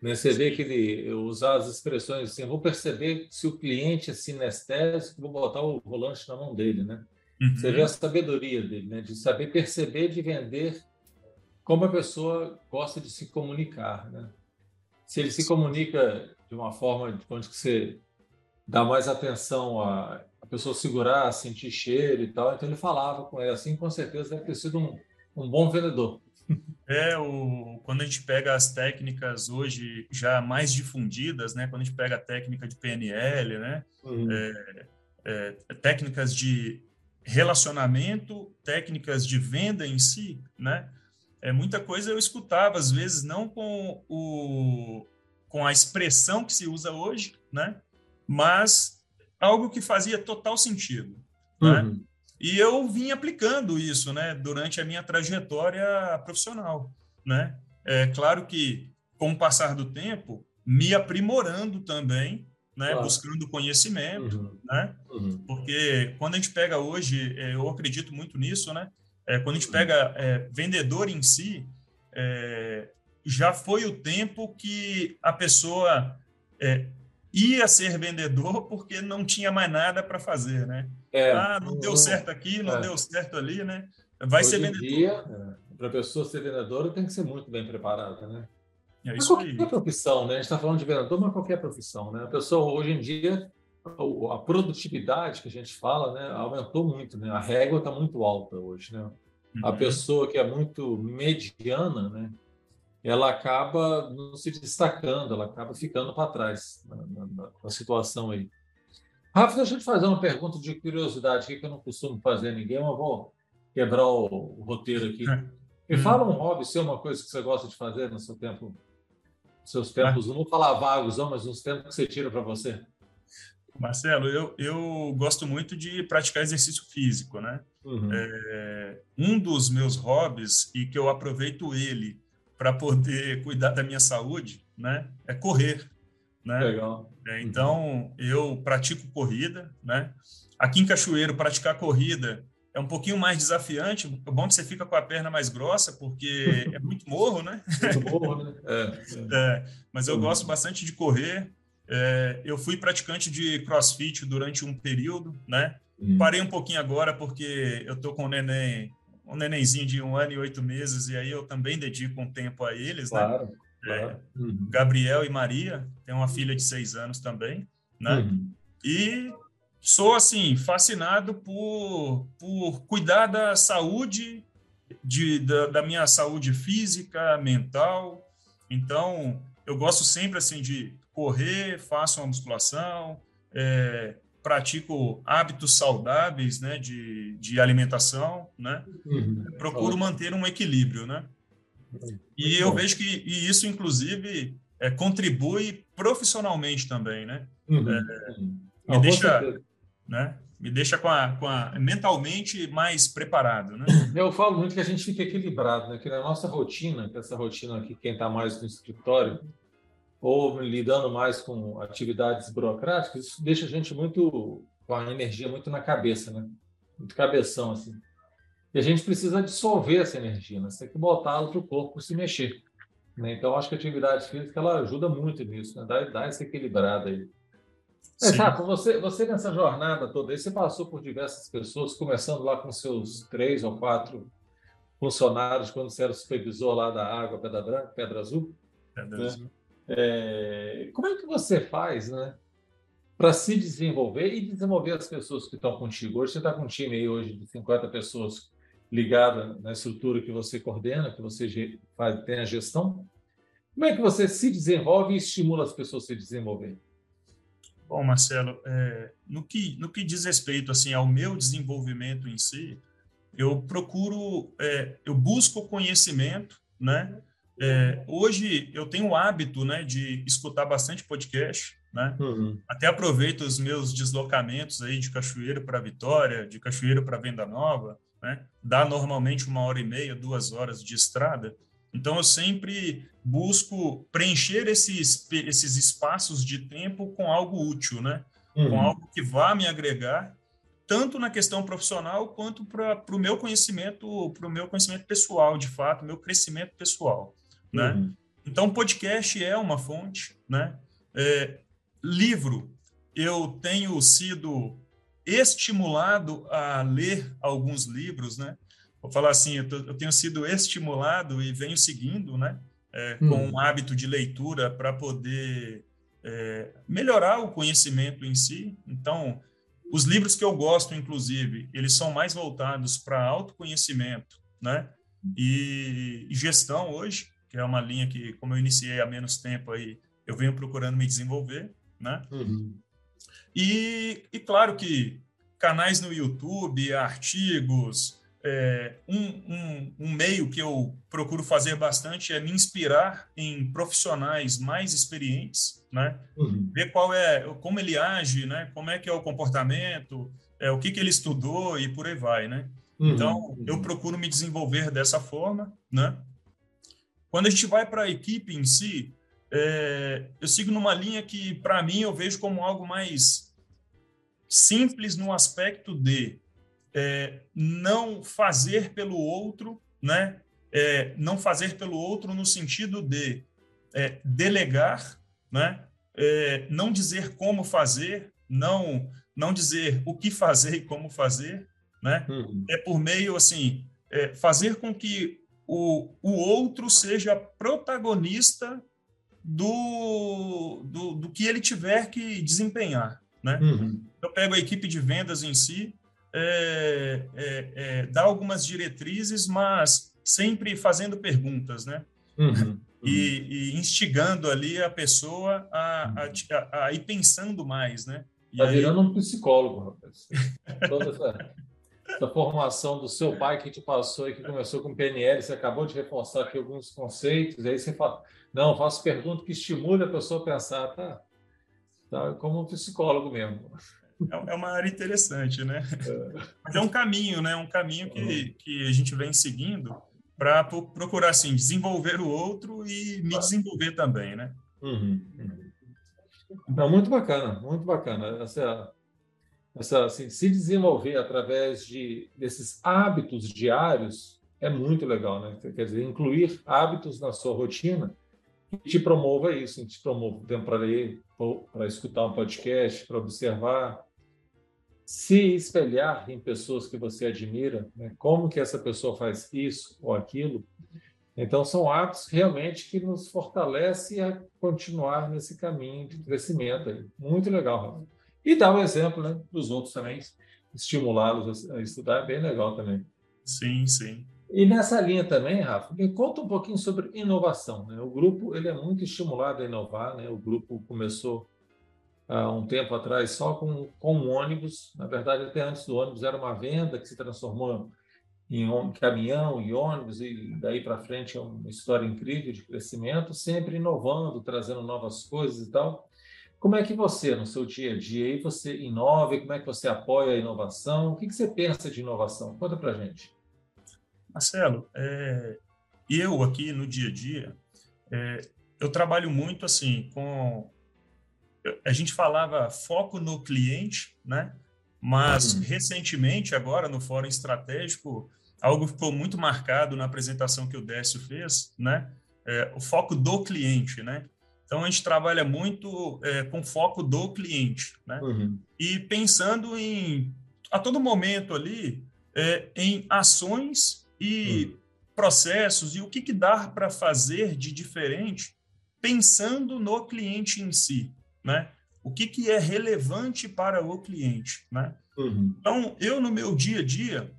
Né? Você vê que ele usar as expressões assim, vou perceber se o cliente é sinestésico, vou botar o volante na mão dele, né? Uhum. Você vê a sabedoria dele, né? De saber perceber, de vender como a pessoa gosta de se comunicar, né? se ele se comunica de uma forma onde você dá mais atenção a, a pessoa segurar, sentir cheiro e tal, então ele falava com ela assim, com certeza deve ter sido um, um bom vendedor. É, o, quando a gente pega as técnicas hoje já mais difundidas, né? Quando a gente pega a técnica de PNL, né? Uhum. É, é, técnicas de relacionamento, técnicas de venda em si, né? é, muita coisa eu escutava, às vezes, não com, o, com a expressão que se usa hoje, né? mas algo que fazia total sentido. Né? Uhum. Né? E eu vim aplicando isso né, durante a minha trajetória profissional. Né? É claro que, com o passar do tempo, me aprimorando também, né, claro. buscando conhecimento, uhum. Né? Uhum. porque quando a gente pega hoje, é, eu acredito muito nisso, né? É, quando a gente pega é, vendedor em si, é, já foi o tempo que a pessoa é, ia ser vendedor porque não tinha mais nada para fazer, né? É, ah, não deu certo aqui, não é. deu certo ali, né? Vai Hoje ser vendedor. Dia, para a pessoa ser vendedora, tem que ser muito bem preparada, né? É isso mas qualquer aí. profissão, né? A gente está falando de vendedor, mas qualquer profissão, né? A pessoa hoje em dia a produtividade que a gente fala, né, aumentou muito, né? A régua está muito alta hoje, né? Uhum. A pessoa que é muito mediana, né, ela acaba não se destacando, ela acaba ficando para trás na, na, na, situação aí. Rafa, deixa eu te fazer uma pergunta de curiosidade que eu não costumo fazer a ninguém, mas vou quebrar o, o roteiro aqui. Me uhum. fala um hobby seu, uma coisa que você gosta de fazer no seu tempo, seus tempos, não vou falar vagos, não, mas uns tempos que você tira para você. Marcelo, eu, eu gosto muito de praticar exercício físico, né? Uhum. É, um dos meus hobbies e que eu aproveito ele para poder cuidar da minha saúde, né, é correr, né? Legal. É, então eu pratico corrida, né? Aqui em Cachoeiro praticar corrida é um pouquinho mais desafiante. É bom que você fica com a perna mais grossa, porque é *laughs* muito morro, né? Muito morro, né? *laughs* É, é. mas eu uhum. gosto bastante de correr. É, eu fui praticante de crossfit durante um período, né? Uhum. Parei um pouquinho agora porque eu tô com um neném, um nenenzinho de um ano e oito meses, e aí eu também dedico um tempo a eles, né? claro, né? Claro. Uhum. Gabriel e Maria, tem uma filha de seis anos também, né? Uhum. E sou, assim, fascinado por, por cuidar da saúde, de, da, da minha saúde física, mental. Então, eu gosto sempre, assim, de correr, faço uma musculação, é, pratico hábitos saudáveis, né, de, de alimentação, né, uhum. procuro manter um equilíbrio, né. E eu vejo que e isso, inclusive, é, contribui profissionalmente também, né. Uhum. É, me deixa, né, me deixa com a, com a mentalmente mais preparado, né. Eu falo muito que a gente fica equilibrado, né, que na nossa rotina, que essa rotina aqui, quem está mais no escritório, ou lidando mais com atividades burocráticas, isso deixa a gente muito com a energia muito na cabeça, né? Muito cabeção assim. E a gente precisa dissolver essa energia, né? Você tem que botá-la para o corpo se mexer. Né? Então, acho que a atividade física ela ajuda muito nisso, né? dá, dá essa equilibrada aí. É, Rafa, você, você nessa jornada toda aí, você passou por diversas pessoas, começando lá com seus três ou quatro funcionários, quando você era supervisor lá da água Pedra Branca, Pedra Azul. Pedra né? Azul. É, como é que você faz, né? Para se desenvolver e desenvolver as pessoas que estão contigo. Hoje você está com um time aí hoje de 50 pessoas ligadas na estrutura que você coordena, que você faz, tem a gestão. Como é que você se desenvolve e estimula as pessoas a se desenvolverem? Bom, Marcelo, é, no, que, no que diz respeito assim ao meu desenvolvimento em si, eu procuro, é, eu busco conhecimento, né? É, hoje eu tenho o hábito né, de escutar bastante podcast, né? Uhum. Até aproveito os meus deslocamentos aí de Cachoeiro para Vitória, de Cachoeiro para Venda Nova, né? Dá normalmente uma hora e meia, duas horas de estrada. Então eu sempre busco preencher esses esses espaços de tempo com algo útil, né? Uhum. Com algo que vá me agregar tanto na questão profissional quanto para o meu conhecimento, para o meu conhecimento pessoal, de fato, meu crescimento pessoal né? Uhum. Então, podcast é uma fonte, né? É, livro, eu tenho sido estimulado a ler alguns livros, né? Vou falar assim, eu, tô, eu tenho sido estimulado e venho seguindo, né? É, uhum. Com um hábito de leitura para poder é, melhorar o conhecimento em si. Então, os livros que eu gosto, inclusive, eles são mais voltados para autoconhecimento, né? E, e gestão hoje que é uma linha que, como eu iniciei há menos tempo aí, eu venho procurando me desenvolver, né? Uhum. E, e claro que canais no YouTube, artigos, é, um, um, um, meio que eu procuro fazer bastante é me inspirar em profissionais mais experientes, né? Uhum. Ver qual é, como ele age, né? Como é que é o comportamento, é, o que, que ele estudou e por aí vai, né? Uhum. Então, eu procuro me desenvolver dessa forma, né? Quando a gente vai para a equipe em si, é, eu sigo numa linha que, para mim, eu vejo como algo mais simples no aspecto de é, não fazer pelo outro, né? É, não fazer pelo outro no sentido de é, delegar, né? É, não dizer como fazer, não não dizer o que fazer e como fazer, né? Uhum. É por meio assim é, fazer com que o, o outro seja protagonista do, do, do que ele tiver que desempenhar. Né? Uhum. Eu pego a equipe de vendas em si, é, é, é, dá algumas diretrizes, mas sempre fazendo perguntas, né? Uhum. E, e, instigando ali a pessoa a, a, a, a ir pensando mais, né? Está aí... virando um psicólogo, rapaz. *laughs* Toda essa da formação do seu pai que te passou e que começou com PNL, você acabou de reforçar aqui alguns conceitos, aí você fala, não, faço pergunta que estimule a pessoa a pensar, tá? tá? como um psicólogo mesmo. É, é uma área interessante, né? É. Mas é um caminho, né? Um caminho que, uhum. que a gente vem seguindo para procurar, assim, desenvolver o outro e me desenvolver também, né? Uhum. uhum. Não, muito bacana, muito bacana. Essa, essa, assim, se desenvolver através de, desses hábitos diários é muito legal, né? Quer dizer, incluir hábitos na sua rotina que te promova isso, te promova tempo para ler, para escutar um podcast, para observar, se espelhar em pessoas que você admira, né? como que essa pessoa faz isso ou aquilo. Então, são hábitos realmente que nos fortalecem a continuar nesse caminho de crescimento. Aí. Muito legal, Rafa. E dar o um exemplo né, dos outros também, estimulá-los a estudar é bem legal também. Sim, sim. E nessa linha também, Rafa, me conta um pouquinho sobre inovação. Né? O grupo ele é muito estimulado a inovar. Né? O grupo começou há um tempo atrás só com, com um ônibus. Na verdade, até antes do ônibus era uma venda que se transformou em caminhão e ônibus, e daí para frente é uma história incrível de crescimento, sempre inovando, trazendo novas coisas e tal. Como é que você, no seu dia a dia, aí você inova? Como é que você apoia a inovação? O que, que você pensa de inovação? Conta para gente. Marcelo, é, eu aqui no dia a dia, é, eu trabalho muito assim com. A gente falava foco no cliente, né? Mas uhum. recentemente, agora no Fórum Estratégico, algo ficou muito marcado na apresentação que o Décio fez, né? É, o foco do cliente, né? Então a gente trabalha muito é, com foco do cliente, né? Uhum. E pensando em a todo momento ali é, em ações e hum. processos e o que, que dá para fazer de diferente pensando no cliente em si, né? O que, que é relevante para o cliente, né? Uhum. Então, eu no meu dia a dia,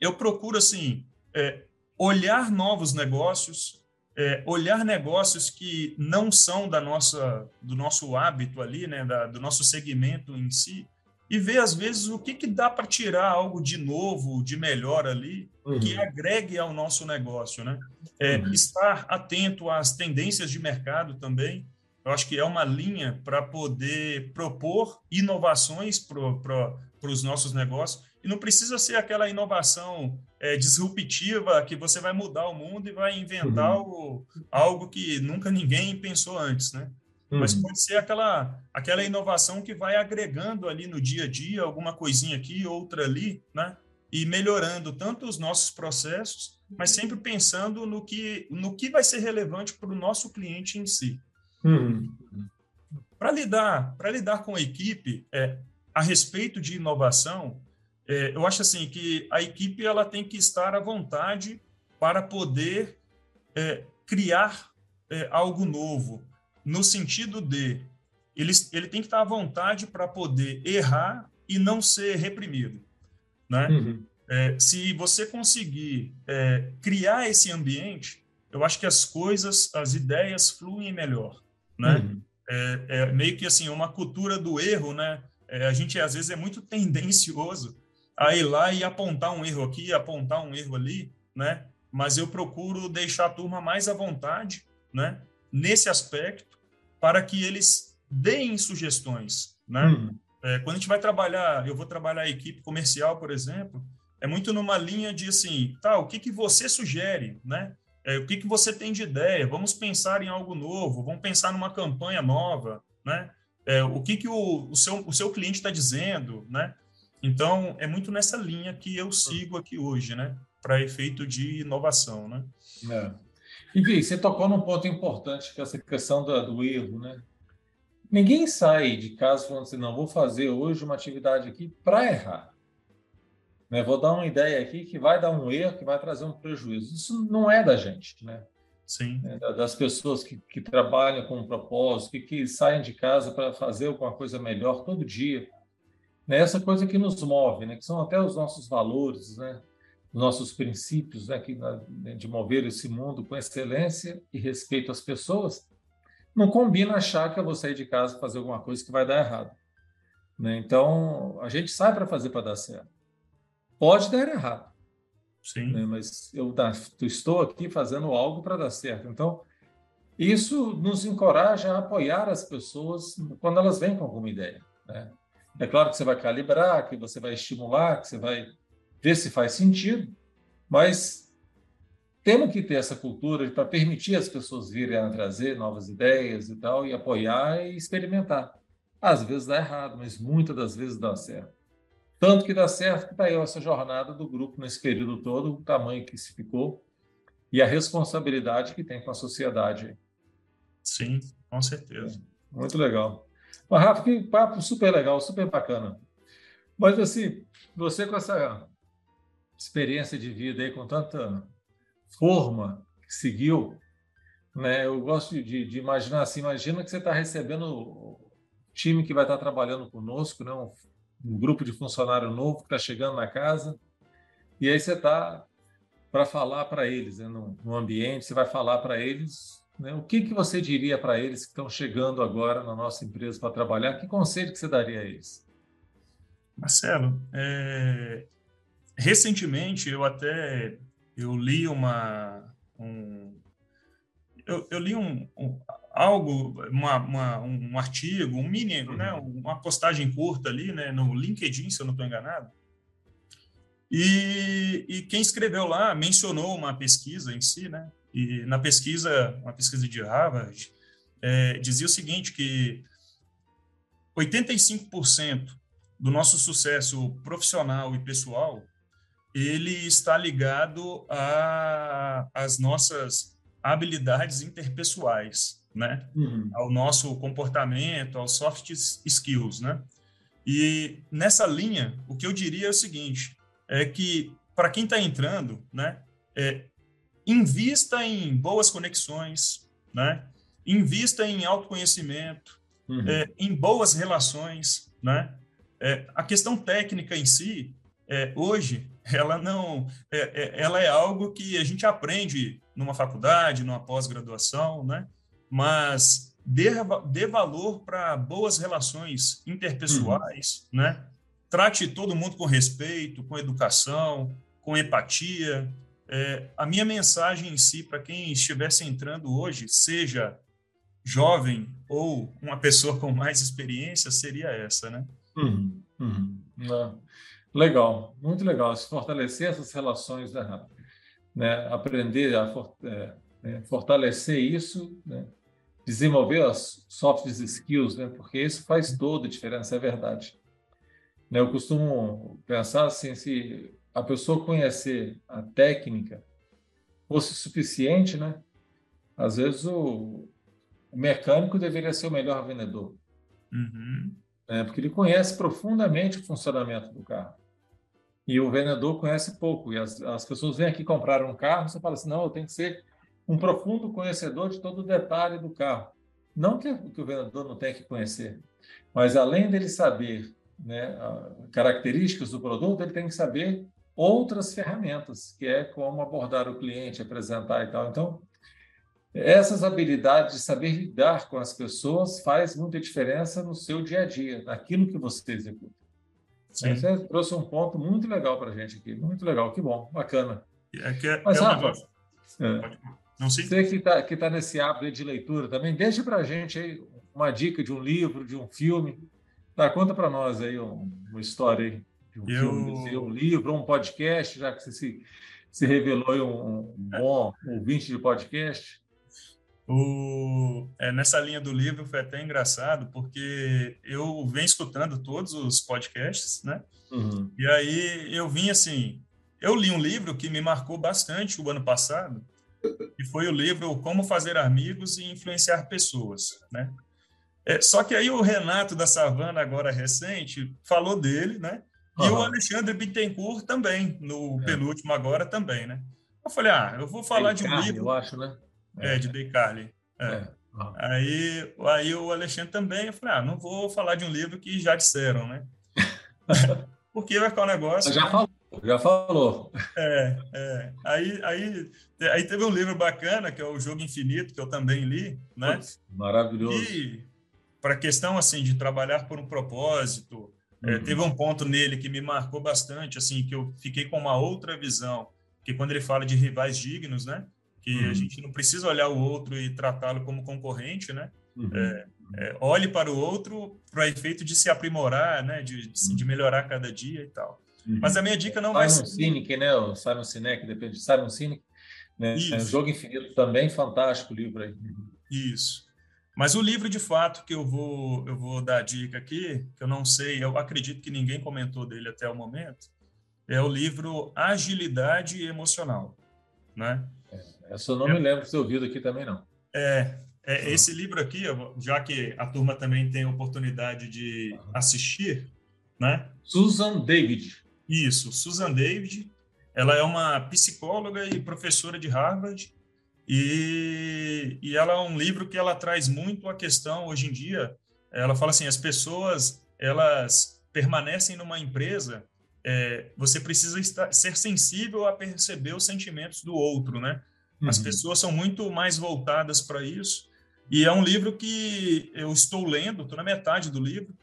eu procuro, assim, é, olhar novos negócios, é, olhar negócios que não são da nossa, do nosso hábito ali, né, da, do nosso segmento em si, e ver, às vezes, o que, que dá para tirar algo de novo, de melhor ali, uhum. que agregue ao nosso negócio. Né? É, uhum. Estar atento às tendências de mercado também, eu acho que é uma linha para poder propor inovações para os nossos negócios. E não precisa ser aquela inovação é, disruptiva que você vai mudar o mundo e vai inventar uhum. o, algo que nunca ninguém pensou antes, né? Uhum. Mas pode ser aquela, aquela inovação que vai agregando ali no dia a dia, alguma coisinha aqui, outra ali, né? E melhorando tanto os nossos processos, mas sempre pensando no que, no que vai ser relevante para o nosso cliente em si. Uhum. Para lidar, para lidar com a equipe é, a respeito de inovação, é, eu acho assim que a equipe ela tem que estar à vontade para poder é, criar é, algo novo, no sentido de ele, ele tem que estar à vontade para poder errar e não ser reprimido. Né? Uhum. É, se você conseguir é, criar esse ambiente, eu acho que as coisas, as ideias fluem melhor. Né? Uhum. É, é, meio que assim, uma cultura do erro, né? É, a gente às vezes é muito *laughs* tendencioso a ir lá e apontar um erro aqui, apontar um erro ali, né? Mas eu procuro deixar a turma mais à vontade, né? Nesse aspecto, para que eles deem sugestões, né? Uhum. É, quando a gente vai trabalhar, eu vou trabalhar a equipe comercial, por exemplo, é muito numa linha de assim, tá, o que que você sugere, né? É, o que que você tem de ideia? Vamos pensar em algo novo, vamos pensar numa campanha nova, né? É, o que que o, o, seu, o seu cliente está dizendo, né? Então, é muito nessa linha que eu sigo aqui hoje, né? Para efeito de inovação, né? É. E Vi, você tocou num ponto importante, que é essa questão do, do erro, né? Ninguém sai de casa falando assim, não, vou fazer hoje uma atividade aqui para errar. Né? Vou dar uma ideia aqui que vai dar um erro, que vai trazer um prejuízo. Isso não é da gente, né? Sim. É, das pessoas que, que trabalham com um propósito, que, que saem de casa para fazer alguma coisa melhor todo dia. Né? Essa coisa que nos move, né? que são até os nossos valores, né? nossos princípios né, que, né, de mover esse mundo com excelência e respeito às pessoas, não combina achar que eu vou sair de casa fazer alguma coisa que vai dar errado. Né? Então, a gente sai para fazer para dar certo. Pode dar errado. Sim. Né? Mas eu, eu estou aqui fazendo algo para dar certo. Então, Isso nos encoraja a apoiar as pessoas quando elas vêm com alguma ideia. Né? É claro que você vai calibrar, que você vai estimular, que você vai ver se faz sentido, mas temos que ter essa cultura para permitir as pessoas virem a trazer novas ideias e tal, e apoiar e experimentar. Às vezes dá errado, mas muitas das vezes dá certo. Tanto que dá certo que está aí essa jornada do grupo nesse período todo, o tamanho que se ficou e a responsabilidade que tem com a sociedade. Sim, com certeza. Muito legal. Mas, Rafa, que papo super legal, super bacana. Mas, assim, você com essa experiência de vida aí, com tanta forma que seguiu, né? Eu gosto de, de imaginar assim, imagina que você está recebendo o time que vai estar tá trabalhando conosco, né? Um um grupo de funcionário novo que está chegando na casa, e aí você está para falar para eles, né, no, no, ambiente, você vai falar para eles né, o que, que você diria para eles que estão chegando agora na nossa empresa para trabalhar, que conselho que você daria a eles? Marcelo, é... recentemente eu até eu li uma um... eu, eu, li um, um algo, uma, uma, um artigo, um mini, uhum. né, uma postagem curta ali, né, no LinkedIn, se eu não estou enganado. E, e quem escreveu lá mencionou uma pesquisa em si, né? E na pesquisa, uma pesquisa de Harvard, é, dizia o seguinte que 85% do nosso sucesso profissional e pessoal ele está ligado às nossas habilidades interpessoais né? Uhum. Ao nosso comportamento, aos soft skills, né? E nessa linha, o que eu diria é o seguinte: é que para quem está entrando, né, é, invista em boas conexões, né? Invista em autoconhecimento, uhum. é, em boas relações, né? É, a questão técnica em si, é, hoje, *laughs* ela não, é, é, ela é algo que a gente aprende numa faculdade, numa pós-graduação, né? mas dê, dê valor para boas relações interpessoais, uhum. né? Trate todo mundo com respeito, com educação, com empatia. É, a minha mensagem em si, para quem estivesse entrando hoje, seja jovem ou uma pessoa com mais experiência, seria essa, né? Uhum, uhum. Legal, muito legal. Se fortalecer essas relações, né, né? aprender a for, é, é, fortalecer isso, né? desenvolver as soft skills, né? porque isso faz toda a diferença, é verdade. Né? Eu costumo pensar assim, se a pessoa conhecer a técnica fosse suficiente, né? às vezes o, o mecânico deveria ser o melhor vendedor. Uhum. Né? Porque ele conhece profundamente o funcionamento do carro. E o vendedor conhece pouco. E as, as pessoas vêm aqui comprar um carro, você fala assim, não, eu tenho que ser um profundo conhecedor de todo o detalhe do carro. Não que, que o vendedor não tenha que conhecer, mas além dele saber né, características do produto, ele tem que saber outras ferramentas, que é como abordar o cliente, apresentar e tal. Então, essas habilidades de saber lidar com as pessoas faz muita diferença no seu dia a dia, naquilo que você executa. Sim. Você trouxe um ponto muito legal para a gente aqui, muito legal, que bom, bacana. É que é, Mas, é um Rafa, negócio. É, não sei. Você que está que tá nesse hábito de leitura também, deixe para a gente aí uma dica de um livro, de um filme. Tá, conta para nós aí uma história aí de um Eu... filme, um livro, um podcast, já que você se, se revelou um, um bom ouvinte de podcast. O, é, nessa linha do livro foi até engraçado, porque eu venho escutando todos os podcasts, né? Uhum. E aí eu vim assim, eu li um livro que me marcou bastante o ano passado, que foi o livro Como Fazer Amigos e Influenciar Pessoas, né? É, só que aí o Renato da Savana, agora recente, falou dele, né? E uhum. o Alexandre Bittencourt também, no é. penúltimo agora também, né? Eu falei, ah, eu vou falar de um livro... eu acho, né? É, de Day Carly. É. Uhum. Aí, aí o Alexandre também, eu falei, ah, não vou falar de um livro que já disseram, né? *laughs* Porque vai ficar um negócio... Já né? falou, já falou. É, é. Aí, aí, aí teve um livro bacana, que é o Jogo Infinito, que eu também li, né? Maravilhoso. E para a questão, assim, de trabalhar por um propósito, é, uhum. teve um ponto nele que me marcou bastante, assim, que eu fiquei com uma outra visão, que quando ele fala de rivais dignos, né? que uhum. a gente não precisa olhar o outro e tratá-lo como concorrente, né? Uhum. É, é, olhe para o outro para efeito de se aprimorar, né? De, de, de melhorar cada dia e tal. Uhum. Mas a minha dica não vai ser... Simon Sinek, né? O Simon Sinek, depende de Simon Sinek. Né? É, Jogo Infinito também, fantástico livro aí. Isso. Mas o livro, de fato, que eu vou, eu vou dar dica aqui, que eu não sei, eu acredito que ninguém comentou dele até o momento, é o livro Agilidade Emocional, né? É, essa eu não é, me lembro de ter ouvido aqui também, não. É, é esse livro aqui, já que a turma também tem oportunidade de assistir, né? Susan David. Isso, Susan David. Ela é uma psicóloga e professora de Harvard e, e ela é um livro que ela traz muito a questão hoje em dia. Ela fala assim, as pessoas elas permanecem numa empresa, é, você precisa estar, ser sensível a perceber os sentimentos do outro, né? Uhum. As pessoas são muito mais voltadas para isso. E é um livro que eu estou lendo, estou na metade do livro,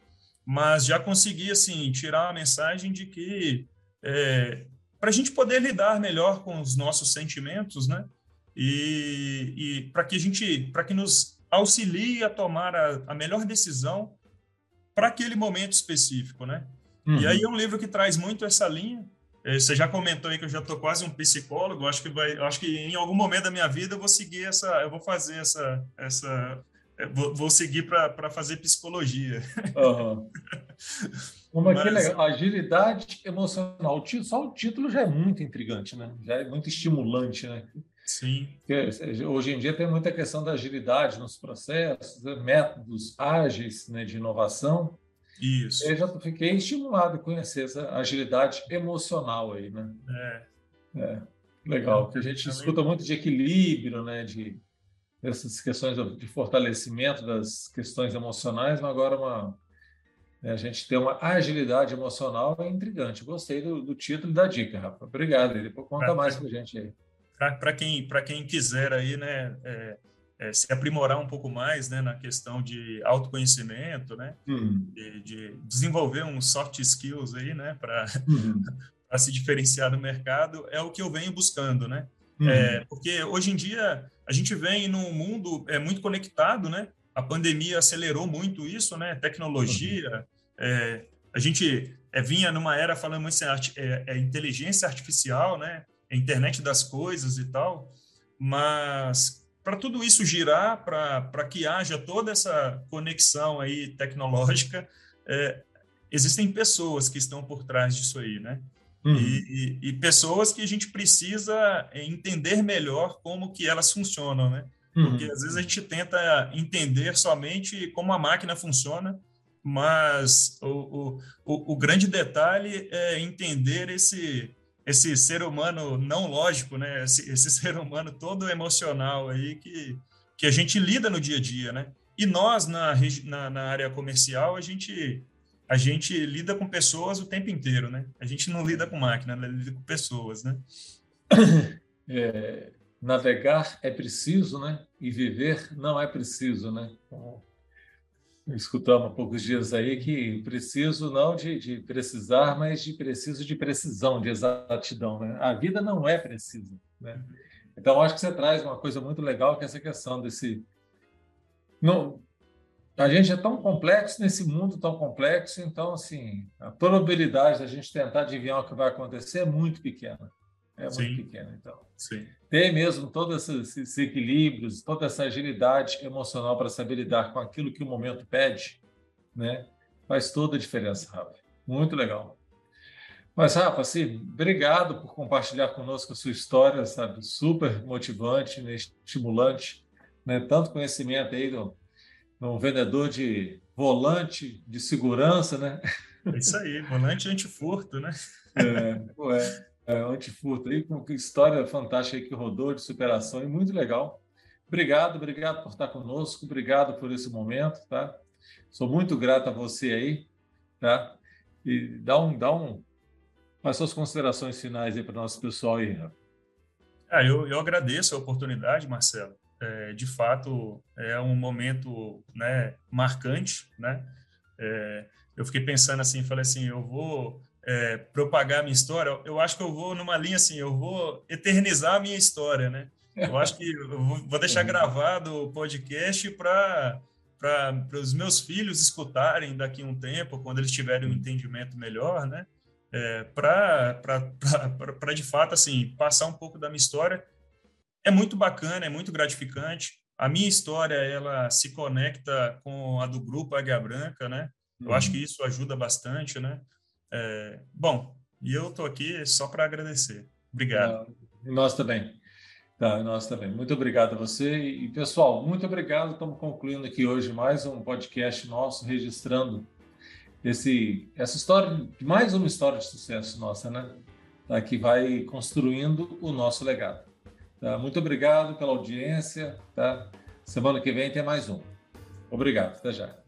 mas já consegui assim tirar a mensagem de que é, para a gente poder lidar melhor com os nossos sentimentos, né? E, e para que a gente, para que nos auxilie a tomar a, a melhor decisão para aquele momento específico, né? Uhum. E aí é um livro que traz muito essa linha. É, você já comentou aí que eu já estou quase um psicólogo. Acho que vai, acho que em algum momento da minha vida eu vou seguir essa, eu vou fazer essa, essa, é, vou, vou seguir para fazer psicologia. Uhum. Uma *laughs* Mas... legal. Agilidade emocional. Só o título já é muito intrigante, né? Já é muito estimulante, né? Sim. Porque hoje em dia tem muita questão da agilidade nos processos, né? métodos ágeis né, de inovação. Isso. Eu já fiquei estimulado a conhecer essa agilidade emocional aí, né? É. é. Legal, porque a gente Também... escuta muito de equilíbrio, né? De essas questões de fortalecimento das questões emocionais, mas agora uma, né, a gente tem uma agilidade emocional é intrigante. Gostei do, do título e da dica, Rafa. Obrigado. Depois conta pra, mais para a gente aí. Para quem, quem quiser aí, né, é, é, se aprimorar um pouco mais né, na questão de autoconhecimento, né, uhum. de, de, desenvolver uns soft skills aí, né, para uhum. *laughs* se diferenciar do mercado, é o que eu venho buscando, né? Uhum. É, porque hoje em dia a gente vem num mundo é, muito conectado, né? A pandemia acelerou muito isso, né? Tecnologia, uhum. é, a gente é, vinha numa era falando assim, é, é, inteligência artificial, né? A internet das coisas e tal, mas para tudo isso girar, para que haja toda essa conexão aí tecnológica, é, existem pessoas que estão por trás disso aí, né? Uhum. E, e, e, pessoas que a gente precisa entender melhor como que elas funcionam, né? Porque uhum. às vezes a gente tenta entender somente como a máquina funciona, mas o, o, o, o grande detalhe é entender esse, esse ser humano não lógico, né? Esse, esse, *laughs* ser humano todo emocional aí que, que a gente lida no dia a dia, né? E nós, na, na, na área comercial, a gente a gente lida com pessoas o tempo inteiro, né? A gente não lida com máquina, lida com pessoas, né? *coughs* É, navegar é preciso, né? E viver não é preciso, né? Escutamos há poucos dias aí que preciso não de, de, precisar, mas de preciso de precisão, de exatidão, né? A vida não é precisa, né? Então, acho que você traz uma coisa muito legal, que é essa questão desse... Não, a gente é tão complexo nesse mundo tão complexo, então assim a probabilidade da gente tentar adivinhar o que vai acontecer é muito pequena, é muito Sim. pequena. Então, Sim. ter mesmo todos esses, equilíbrios, toda essa agilidade emocional para saber lidar com aquilo que o momento pede, né, faz toda a diferença, Rafa. Muito legal. Mas Rafa, assim, obrigado por compartilhar conosco a sua história, sabe, super motivante, né, estimulante, né, tanto conhecimento aí do um vendedor de volante de segurança, né? É isso aí, volante antifurto, né? É, é, é antifurto aí, com história fantástica aí que rodou de superação e muito legal. Obrigado, obrigado por estar conosco, obrigado por esse momento, tá? Sou muito grato a você aí, tá? E dá um, dá um, as suas considerações finais aí para o nosso pessoal aí. Ah, eu, eu agradeço a oportunidade, Marcelo é, de fato é um momento né, marcante, né? É, eu fiquei pensando assim, falei assim, eu vou é, propagar a minha história, eu acho que eu vou numa linha assim, eu vou eternizar a minha história, né? Eu acho que eu vou deixar gravado o podcast para para os meus filhos escutarem daqui a um tempo, quando eles tiverem um entendimento melhor, né? É, para de fato assim passar um pouco da minha história é muito bacana, é muito gratificante. A minha história ela se conecta com a do grupo Águia Branca, né? Eu uhum. acho que isso ajuda bastante, né? É, bom, e eu estou aqui só para agradecer. Obrigado. nós também. Tá, nós também. Muito obrigado a você. E, pessoal, muito obrigado. Estamos concluindo aqui hoje mais um podcast nosso, registrando esse, essa história, mais uma história de sucesso nossa, né? Tá, que vai construindo o nosso legado. Tá? Muito obrigado pela audiência. Tá? Semana que vem tem mais um. Obrigado. Até já.